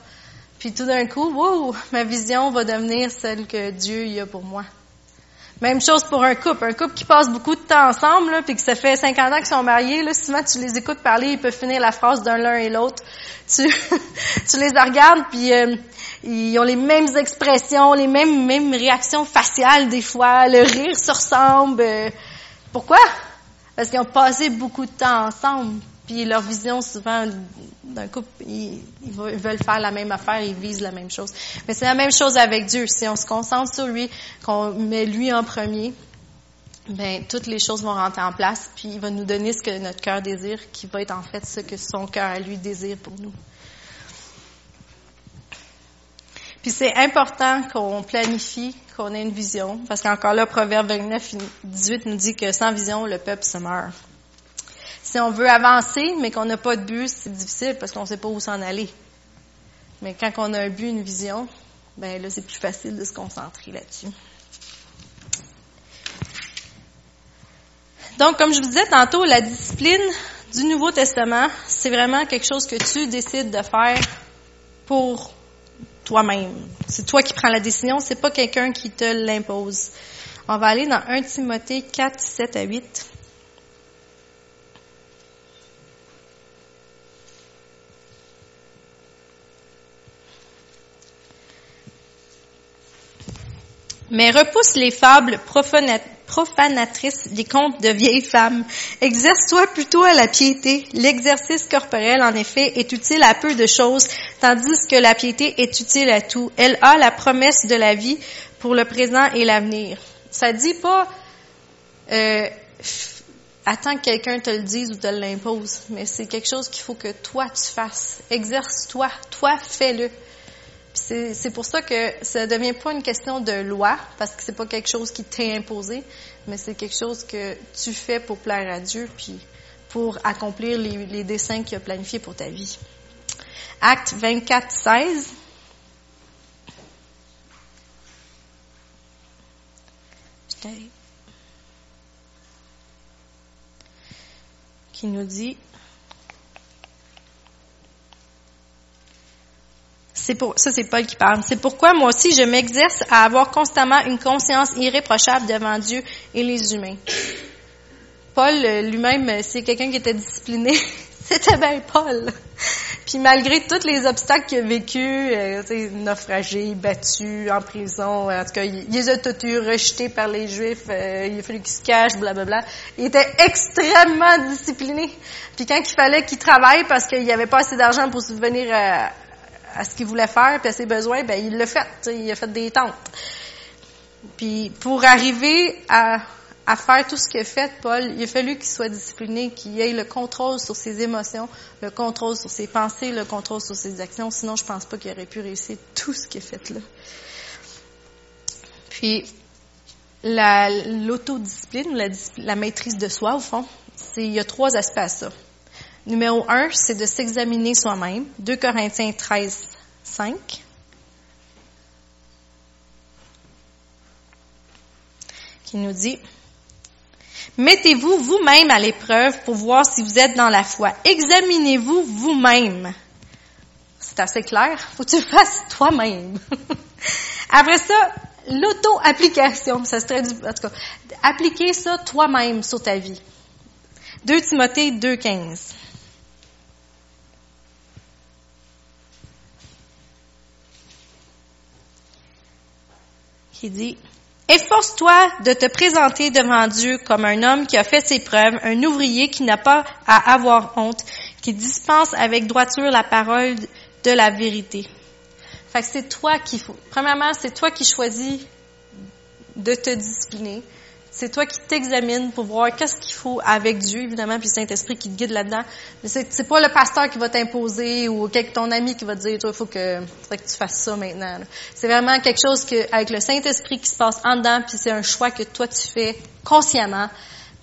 Puis tout d'un coup, wow, ma vision va devenir celle que Dieu y a pour moi. Même chose pour un couple. Un couple qui passe beaucoup de temps ensemble, là, puis que ça fait 50 ans qu'ils sont mariés, là, souvent tu les écoutes parler, ils peuvent finir la phrase d'un l'un et l'autre. Tu, tu les regardes, puis euh, ils ont les mêmes expressions, les mêmes, mêmes réactions faciales des fois. Le rire se ressemble. Euh, pourquoi? Parce qu'ils ont passé beaucoup de temps ensemble. Puis leur vision, souvent, d'un couple, ils, veulent faire la même affaire, ils visent la même chose. Mais c'est la même chose avec Dieu. Si on se concentre sur lui, qu'on met lui en premier, ben toutes les choses vont rentrer en place, puis il va nous donner ce que notre cœur désire, qui va être en fait ce que son cœur à lui désire pour nous. Puis c'est important qu'on planifie, qu'on ait une vision, parce qu'encore là, Proverbe 29, 18 nous dit que sans vision, le peuple se meurt. Si on veut avancer, mais qu'on n'a pas de but, c'est difficile parce qu'on ne sait pas où s'en aller. Mais quand on a un but, une vision, ben là, c'est plus facile de se concentrer là-dessus. Donc, comme je vous disais tantôt, la discipline du Nouveau Testament, c'est vraiment quelque chose que tu décides de faire pour toi-même. C'est toi qui prends la décision, c'est pas quelqu'un qui te l'impose. On va aller dans 1 Timothée 4, 7 à 8. Mais repousse les fables profanatrices des contes de vieilles femmes. Exerce-toi plutôt à la piété. L'exercice corporel, en effet, est utile à peu de choses, tandis que la piété est utile à tout. Elle a la promesse de la vie pour le présent et l'avenir. Ça dit pas euh, attends que quelqu'un te le dise ou te l'impose, mais c'est quelque chose qu'il faut que toi tu fasses. Exerce-toi, toi fais-le. C'est pour ça que ça devient pas une question de loi, parce que c'est pas quelque chose qui t'est imposé, mais c'est quelque chose que tu fais pour plaire à Dieu, puis pour accomplir les, les desseins qu'il a planifiés pour ta vie. Acte 24, 16. Qui nous dit C'est pour, ça c'est Paul qui parle. C'est pourquoi moi aussi je m'exerce à avoir constamment une conscience irréprochable devant Dieu et les humains. Paul lui-même, c'est quelqu'un qui était discipliné. C'était bien Paul. Puis malgré tous les obstacles qu'il a vécu, euh, naufragé, battu, en prison, en tout cas, il, les a eu par les Juifs, euh, il a fallu qu'il se cache, blablabla. Il était extrêmement discipliné. Puis quand il fallait qu'il travaille parce qu'il n'y avait pas assez d'argent pour subvenir à, à ce qu'il voulait faire puis à ses besoins, ben il l'a fait. Il a fait des tentes. Puis pour arriver à, à faire tout ce qu'il a fait, Paul, il a fallu qu'il soit discipliné, qu'il ait le contrôle sur ses émotions, le contrôle sur ses pensées, le contrôle sur ses actions. Sinon, je pense pas qu'il aurait pu réussir tout ce qu'il a fait là. Puis l'autodiscipline, la, la maîtrise de soi, au fond, il y a trois aspects à ça. Numéro un, c'est de s'examiner soi-même. 2 Corinthiens 13, 5. Qui nous dit, Mettez-vous vous-même à l'épreuve pour voir si vous êtes dans la foi. Examinez-vous vous-même. C'est assez clair. Faut que tu le fasses toi-même. Après ça, l'auto-application. Ça se traduit, en tout cas, appliquer ça toi-même sur ta vie. 2 Timothée 2.15. qui dit Efforce-toi de te présenter devant Dieu comme un homme qui a fait ses preuves, un ouvrier qui n'a pas à avoir honte, qui dispense avec droiture la parole de la vérité. Fait c'est toi qui faut. Premièrement, c'est toi qui choisis de te discipliner. C'est toi qui t'examines pour voir qu'est-ce qu'il faut avec Dieu, évidemment, puis Saint-Esprit qui te guide là-dedans. Mais c'est, pas le pasteur qui va t'imposer ou ton ami qui va te dire, toi, il faut que tu fasses ça maintenant. C'est vraiment quelque chose que, avec le Saint-Esprit qui se passe en dedans, puis c'est un choix que toi tu fais consciemment,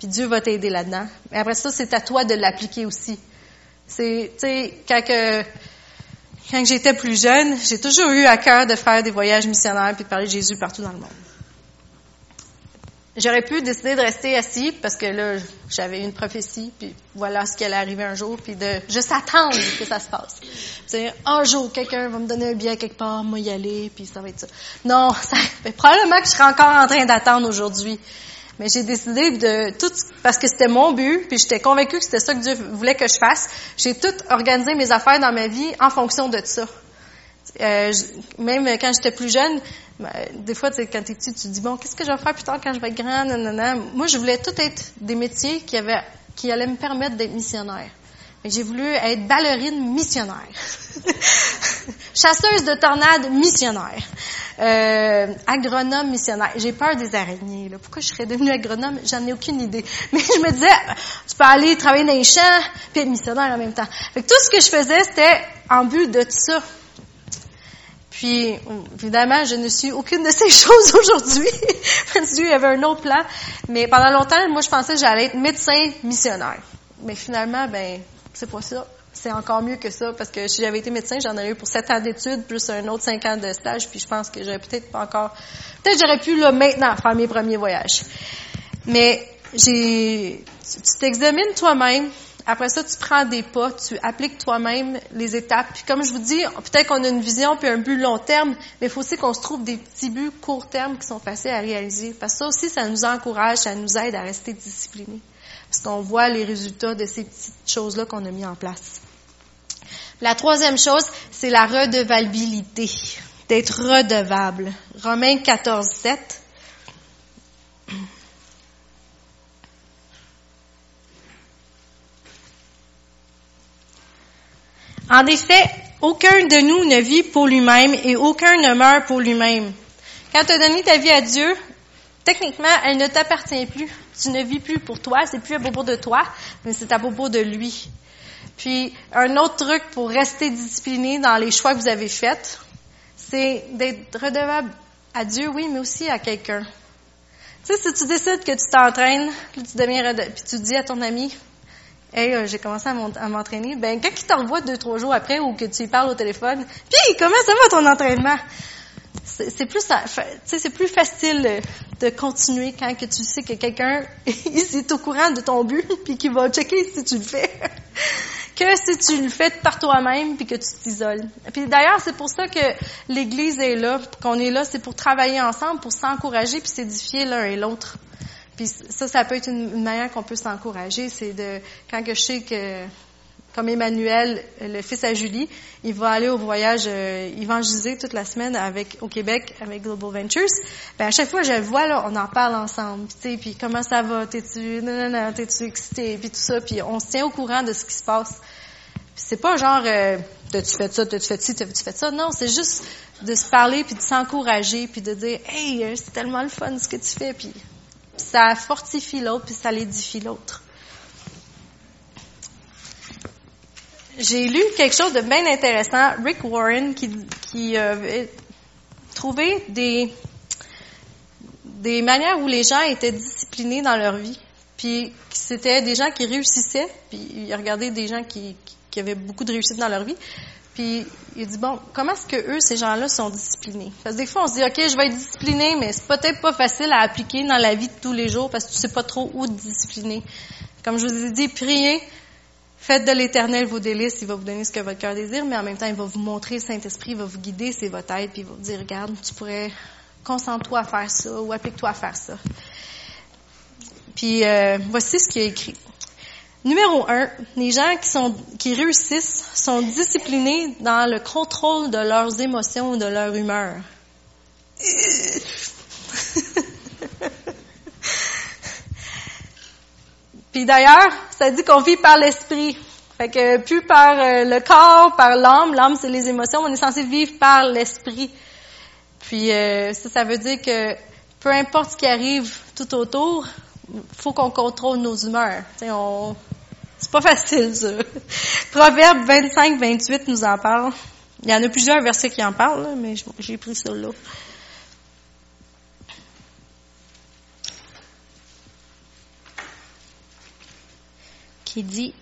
puis Dieu va t'aider là-dedans. Mais après ça, c'est à toi de l'appliquer aussi. C'est, tu sais, quand que, quand j'étais plus jeune, j'ai toujours eu à cœur de faire des voyages missionnaires puis de parler de Jésus partout dans le monde. J'aurais pu décider de rester assis parce que là, j'avais une prophétie, puis voilà ce qui allait arriver un jour, puis de juste attendre que ça se passe. C'est un jour, quelqu'un va me donner un billet quelque part, moi y aller, puis ça va être ça. Non, ça, probablement que je serais encore en train d'attendre aujourd'hui. Mais j'ai décidé de tout, parce que c'était mon but, puis j'étais convaincue que c'était ça que Dieu voulait que je fasse. J'ai tout organisé mes affaires dans ma vie en fonction de ça. Euh, même quand j'étais plus jeune, ben, des fois, quand tu es petit, tu te dis, bon, qu'est-ce que je vais faire plus tard quand je vais être grande? Moi, je voulais tout être des métiers qui, allaient me permettre d'être missionnaire. J'ai voulu être ballerine missionnaire. Chasseuse de tornades missionnaire. Euh, agronome missionnaire. J'ai peur des araignées. Là. Pourquoi je serais devenue agronome? J'en ai aucune idée. Mais je me disais, tu peux aller travailler dans les champs puis être missionnaire en même temps. Fait tout ce que je faisais, c'était en but de ça. Puis, évidemment, je ne suis aucune de ces choses aujourd'hui. Dieu avait un autre plan. Mais pendant longtemps, moi, je pensais que j'allais être médecin missionnaire. Mais finalement, ben, c'est pas ça. C'est encore mieux que ça, parce que si j'avais été médecin, j'en aurais eu pour sept ans d'études, plus un autre cinq ans de stage, puis je pense que j'aurais peut-être pas encore... Peut-être j'aurais pu, là, maintenant, faire mes premiers voyages. Mais j'ai... Tu t'examines toi-même, après ça, tu prends des pas, tu appliques toi-même les étapes. Puis comme je vous dis, peut-être qu'on a une vision puis un but long terme, mais il faut aussi qu'on se trouve des petits buts court terme qui sont faciles à réaliser. Parce que ça aussi, ça nous encourage, ça nous aide à rester disciplinés. Parce qu'on voit les résultats de ces petites choses-là qu'on a mis en place. La troisième chose, c'est la redevabilité. D'être redevable. Romains 14, 7. En effet, aucun de nous ne vit pour lui-même et aucun ne meurt pour lui-même. Quand tu as donné ta vie à Dieu, techniquement, elle ne t'appartient plus. Tu ne vis plus pour toi, c'est plus à propos de toi, mais c'est à propos de lui. Puis, un autre truc pour rester discipliné dans les choix que vous avez faits, c'est d'être redevable à Dieu, oui, mais aussi à quelqu'un. Tu sais, si tu décides que tu t'entraînes, tu deviens puis tu dis à ton ami, Hey, euh, j'ai commencé à m'entraîner. Ben, quand il te deux, trois jours après ou que tu lui parles au téléphone, puis comment ça va ton entraînement? C'est plus, c'est plus facile de continuer quand que tu sais que quelqu'un est au courant de ton but puis qu'il va checker si tu le fais que si tu le fais par toi-même puis que tu t'isoles. Puis d'ailleurs, c'est pour ça que l'Église est là, qu'on est là, c'est pour travailler ensemble, pour s'encourager puis s'édifier l'un et l'autre. Puis ça, ça peut être une, manière qu'on peut s'encourager, c'est de quand que je sais que comme Emmanuel, le fils à Julie, il va aller au voyage euh, évangéliser toute la semaine avec au Québec avec Global Ventures. Ben à chaque fois je le vois là, on en parle ensemble. Tu sais, puis comment ça va, t'es-tu, non non non, t'es-tu excité, puis tout ça, puis on se tient au courant de ce qui se passe. c'est pas genre euh, t'as-tu fait ça, t'as-tu fait ci, t'as-tu fait ça? Non, c'est juste de se parler puis de s'encourager puis de dire hey c'est tellement le fun ce que tu fais puis ça fortifie l'autre, puis ça l'édifie l'autre. J'ai lu quelque chose de bien intéressant. Rick Warren qui, qui euh, trouvé des, des manières où les gens étaient disciplinés dans leur vie. Puis c'était des gens qui réussissaient, puis il regardait des gens qui, qui avaient beaucoup de réussite dans leur vie. Puis il dit bon, comment est-ce que eux, ces gens-là, sont disciplinés? Parce que des fois, on se dit ok, je vais être discipliné, mais c'est peut-être pas facile à appliquer dans la vie de tous les jours parce que tu sais pas trop où te discipliner. Comme je vous ai dit, priez, faites de l'Éternel vos délices, il va vous donner ce que votre cœur désire, mais en même temps, il va vous montrer le Saint-Esprit, il va vous guider, c'est votre aide, puis il va vous dire regarde, tu pourrais concentre-toi à faire ça ou applique-toi à faire ça. Puis euh, voici ce qui est écrit. Numéro un, les gens qui réussissent sont disciplinés dans le contrôle de leurs émotions et de leur humeur. Puis d'ailleurs, ça dit qu'on vit par l'esprit. Fait que plus par euh, le corps, par l'âme, l'âme c'est les émotions, on est censé vivre par l'esprit. Puis euh, ça, ça veut dire que peu importe ce qui arrive tout autour, faut qu'on contrôle nos humeurs. C'est pas facile, ça. Proverbe 25, 28 nous en parle. Il y en a plusieurs versets qui en parlent, mais j'ai pris celui-là. Qui dit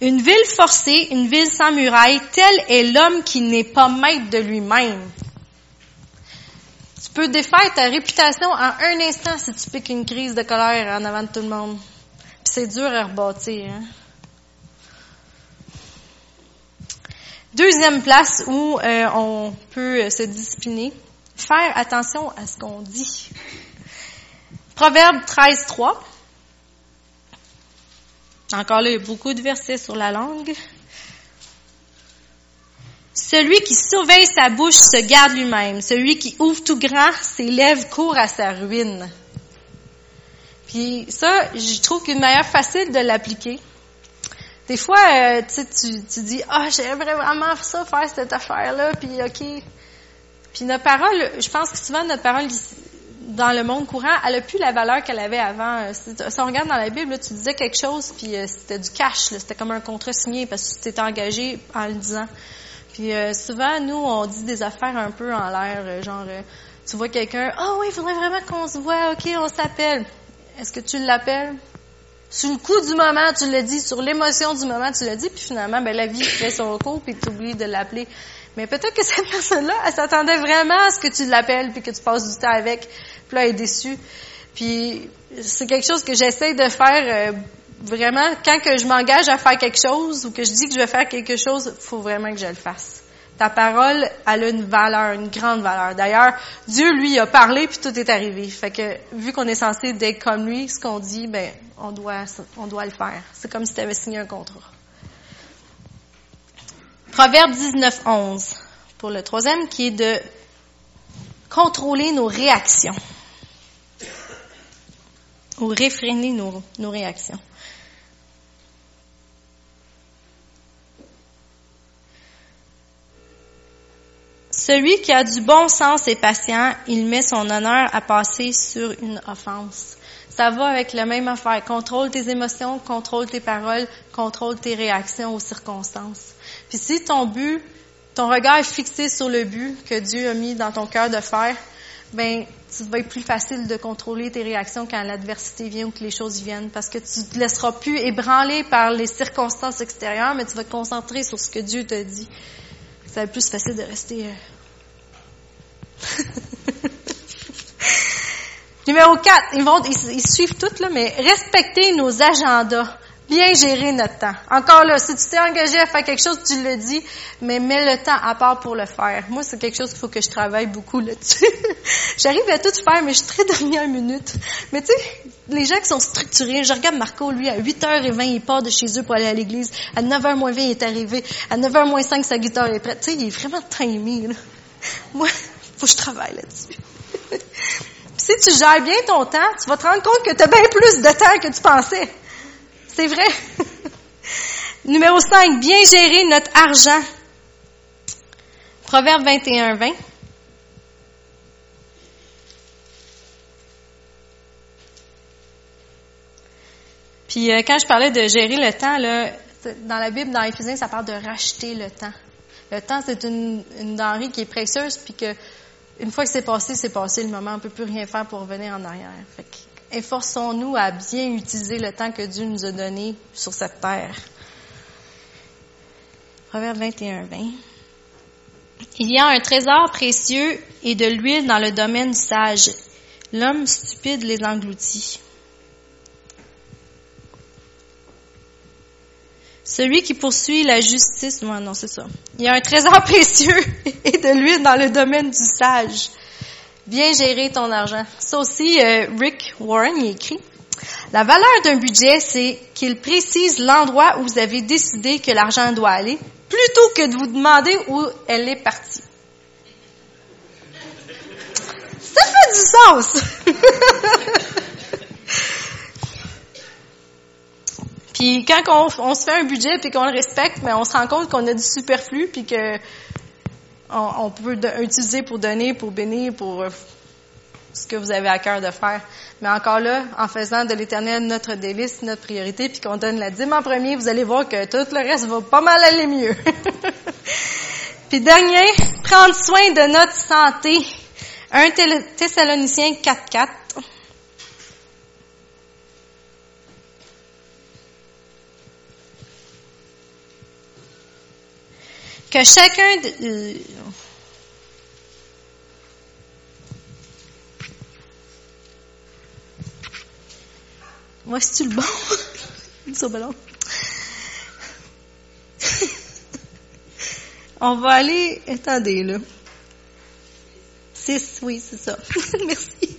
Une ville forcée, une ville sans muraille, tel est l'homme qui n'est pas maître de lui-même. Tu peux défaire ta réputation en un instant si tu piques une crise de colère en avant de tout le monde. C'est dur à rebâtir. Hein? Deuxième place où euh, on peut se discipliner, faire attention à ce qu'on dit. Proverbe 13, 3. Encore là, il y a beaucoup de versets sur la langue. Celui qui surveille sa bouche se garde lui-même. Celui qui ouvre tout grand ses lèvres court à sa ruine. Puis ça, je trouve qu'une manière facile de l'appliquer. Des fois, euh, tu, tu dis, ah, j'aimerais vraiment ça, faire cette affaire-là, puis ok. Puis notre parole, je pense que souvent notre parole dans le monde courant, elle a plus la valeur qu'elle avait avant. Si on regarde dans la Bible, tu disais quelque chose, puis euh, c'était du cash, c'était comme un contrat signé parce que tu t'étais engagé en le disant. Puis euh, souvent, nous, on dit des affaires un peu en l'air, euh, genre, euh, tu vois quelqu'un, ah oh, oui, il faudrait vraiment qu'on se voit, ok, on s'appelle. Est-ce que tu l'appelles? Sur le coup du moment, tu l'as dit, sur l'émotion du moment, tu l'as dit, puis finalement, ben, la vie fait son cours, puis tu oublies de l'appeler. Mais peut-être que cette personne-là, elle s'attendait vraiment à ce que tu l'appelles, puis que tu passes du temps avec, puis là, elle est déçue. Puis c'est quelque chose que j'essaie de faire vraiment, quand que je m'engage à faire quelque chose ou que je dis que je vais faire quelque chose, faut vraiment que je le fasse. Ta parole, a une valeur, une grande valeur. D'ailleurs, Dieu, lui, a parlé puis tout est arrivé. Fait que, vu qu'on est censé d'être comme lui, ce qu'on dit, ben, on doit, on doit le faire. C'est comme si tu avais signé un contrat. Proverbe 19, 11, pour le troisième, qui est de contrôler nos réactions. Ou réfréner nos réactions. Celui qui a du bon sens et patient, il met son honneur à passer sur une offense. Ça va avec la même affaire. Contrôle tes émotions, contrôle tes paroles, contrôle tes réactions aux circonstances. Puis si ton but, ton regard est fixé sur le but que Dieu a mis dans ton cœur de faire, ben tu vas être plus facile de contrôler tes réactions quand l'adversité vient ou que les choses viennent, parce que tu te laisseras plus ébranler par les circonstances extérieures, mais tu vas te concentrer sur ce que Dieu te dit ça va être plus facile de rester. Euh. Numéro 4, ils vont, ils, suivent tout, là, mais respecter nos agendas. Bien gérer notre temps. Encore là, si tu t'es engagé à faire quelque chose, tu le dis, mais mets le temps à part pour le faire. Moi, c'est quelque chose qu'il faut que je travaille beaucoup là-dessus. J'arrive à tout faire, mais je suis très dernière minute. Mais tu sais, les gens qui sont structurés, je regarde Marco, lui, à 8h20, il part de chez eux pour aller à l'église. À 9h moins 20, il est arrivé. À 9h moins 5, sa guitare est prête. Tu sais, il est vraiment timé, là. Moi, faut que je travaille là-dessus. si tu gères bien ton temps, tu vas te rendre compte que tu as bien plus de temps que tu pensais. C'est vrai. Numéro 5, bien gérer notre argent. Proverbe 21, 20. Puis euh, quand je parlais de gérer le temps, dans la Bible, dans Éphésiens, ça parle de racheter le temps. Le temps, c'est une, denrée qui est précieuse, puis que une fois que c'est passé, c'est passé le moment. On peut plus rien faire pour revenir en arrière. Fait efforçons-nous à bien utiliser le temps que Dieu nous a donné sur cette terre. Proverbe 21, 20. Il y a un trésor précieux et de l'huile dans le domaine sage. L'homme stupide les engloutit. Celui qui poursuit la justice, non, non, c'est ça. Il y a un trésor précieux et de l'huile dans le domaine du sage. Bien gérer ton argent. Ça aussi, euh, Rick Warren y écrit. La valeur d'un budget, c'est qu'il précise l'endroit où vous avez décidé que l'argent doit aller, plutôt que de vous demander où elle est partie. Ça fait du sens. Puis quand on, se fait un budget puis qu'on le respecte, mais on se rend compte qu'on a du superflu puis que on, peut utiliser pour donner, pour bénir, pour euh, ce que vous avez à cœur de faire. Mais encore là, en faisant de l'Éternel notre délice, notre priorité, puis qu'on donne la dîme en premier, vous allez voir que tout le reste va pas mal aller mieux. puis dernier, prendre soin de notre santé. 1 Thessaloniciens 4.4. Que chacun de, Moi, c'est-tu le bon? On va aller, attendez, là. Six, oui, c'est ça. Merci.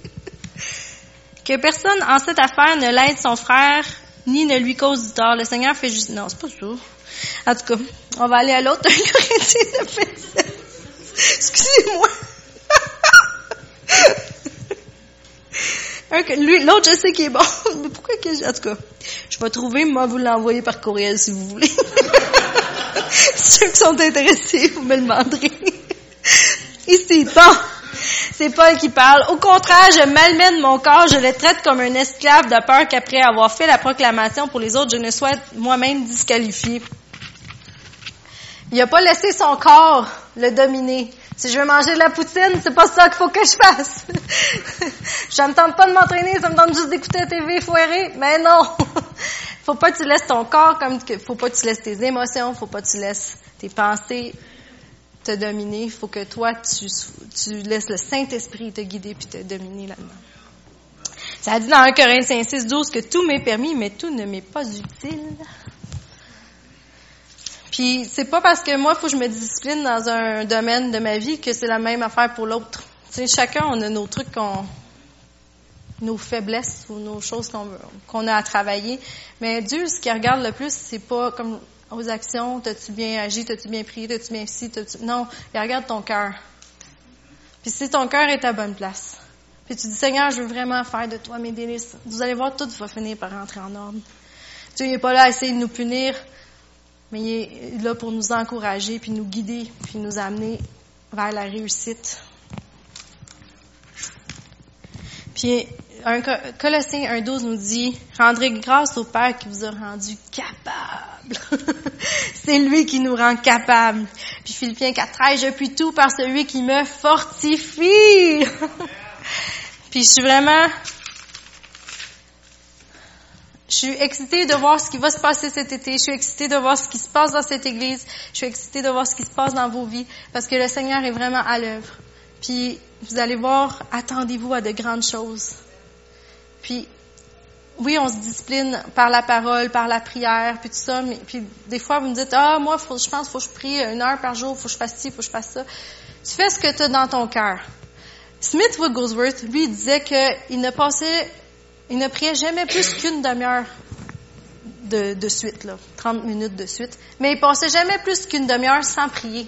Que personne en cette affaire ne l'aide son frère, ni ne lui cause du tort. Le Seigneur fait juste, non, c'est pas ça. En tout cas, on va aller à l'autre, Excusez-moi. L'autre, je sais qu'il est bon. Mais pourquoi que je, en tout cas, je vais trouver, moi, vous l'envoyer par courriel si vous voulez. Ceux qui sont intéressés, vous me le demanderez. Ici, bon. C'est Paul qui parle. Au contraire, je malmène mon corps, je le traite comme un esclave de peur qu'après avoir fait la proclamation pour les autres, je ne sois moi-même disqualifié. Il n'a pas laissé son corps le dominer. Si je veux manger de la poutine, c'est pas ça qu'il faut que je fasse. je me tente pas de m'entraîner, ça me tente juste d'écouter la TV foirée. Mais non! faut pas que tu laisses ton corps comme faut pas que tu laisses tes émotions, faut pas que tu laisses tes pensées te dominer. Faut que toi, tu, tu laisses le Saint-Esprit te guider puis te dominer là-dedans. Ça dit dans 1 Corinthiens 6, 12 que tout m'est permis, mais tout ne m'est pas utile. Puis c'est pas parce que moi, il faut que je me discipline dans un domaine de ma vie que c'est la même affaire pour l'autre. Tu sais, chacun, on a nos trucs qu'on nos faiblesses ou nos choses qu'on a à travailler. Mais Dieu, ce qu'il regarde le plus, c'est pas comme aux actions, t'as-tu bien agi, t'as-tu bien prié, t'as-tu bien ci, t'as-tu... Non, il regarde ton cœur. Puis si ton cœur est à bonne place, puis tu dis, Seigneur, je veux vraiment faire de toi mes délices, vous allez voir, tout va finir par rentrer en ordre. Dieu n'est pas là à essayer de nous punir, mais il est là pour nous encourager, puis nous guider, puis nous amener vers la réussite. Puis un Colossiens 1.12 nous dit, rendrez grâce au Père qui vous a rendu capable. C'est lui qui nous rend capables. Puis Philippiens 4.13, je puis tout par celui qui me fortifie. Puis je suis vraiment je suis excitée de voir ce qui va se passer cet été. Je suis excitée de voir ce qui se passe dans cette église. Je suis excitée de voir ce qui se passe dans vos vies parce que le Seigneur est vraiment à l'œuvre. Puis vous allez voir, attendez-vous à de grandes choses. Puis oui, on se discipline par la parole, par la prière, puis tout ça. Mais, puis des fois, vous me dites, ah, moi, je pense, faut que je prie une heure par jour, faut que je fasse ci, faut que je fasse ça. Tu fais ce que tu as dans ton cœur. Smith Wigglesworth, lui, disait qu'il ne passait il ne priait jamais plus qu'une demi-heure de, suite, là, 30 minutes de suite. Mais il passait jamais plus qu'une demi-heure sans prier.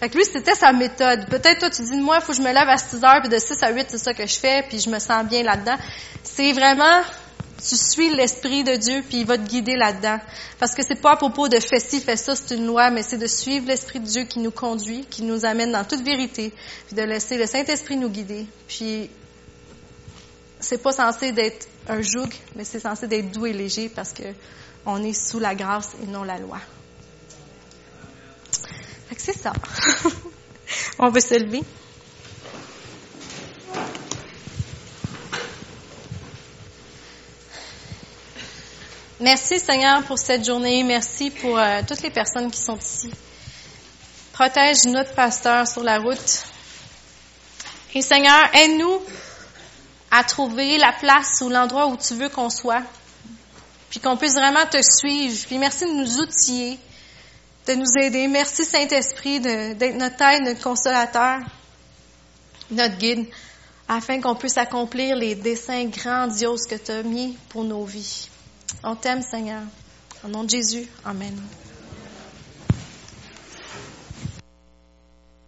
Fait que lui, c'était sa méthode. Peut-être toi, tu dis, moi, il faut que je me lève à 6 heures, puis de 6 à 8, c'est ça que je fais, puis je me sens bien là-dedans. C'est vraiment, tu suis l'Esprit de Dieu, puis il va te guider là-dedans. Parce que c'est pas à propos de fais ci, fais ça, c'est une loi, mais c'est de suivre l'Esprit de Dieu qui nous conduit, qui nous amène dans toute vérité, puis de laisser le Saint-Esprit nous guider. Puis c'est pas censé d'être un joug, mais c'est censé d'être doux et léger parce que on est sous la grâce et non la loi. Fait que c'est ça. on veut se lever. Merci Seigneur pour cette journée. Merci pour euh, toutes les personnes qui sont ici. Protège notre pasteur sur la route. Et Seigneur, aide-nous à trouver la place ou l'endroit où tu veux qu'on soit, puis qu'on puisse vraiment te suivre. Puis merci de nous outiller, de nous aider. Merci Saint-Esprit d'être notre aide, notre consolateur, notre guide, afin qu'on puisse accomplir les desseins grandioses que tu as mis pour nos vies. On t'aime, Seigneur. Au nom de Jésus, Amen.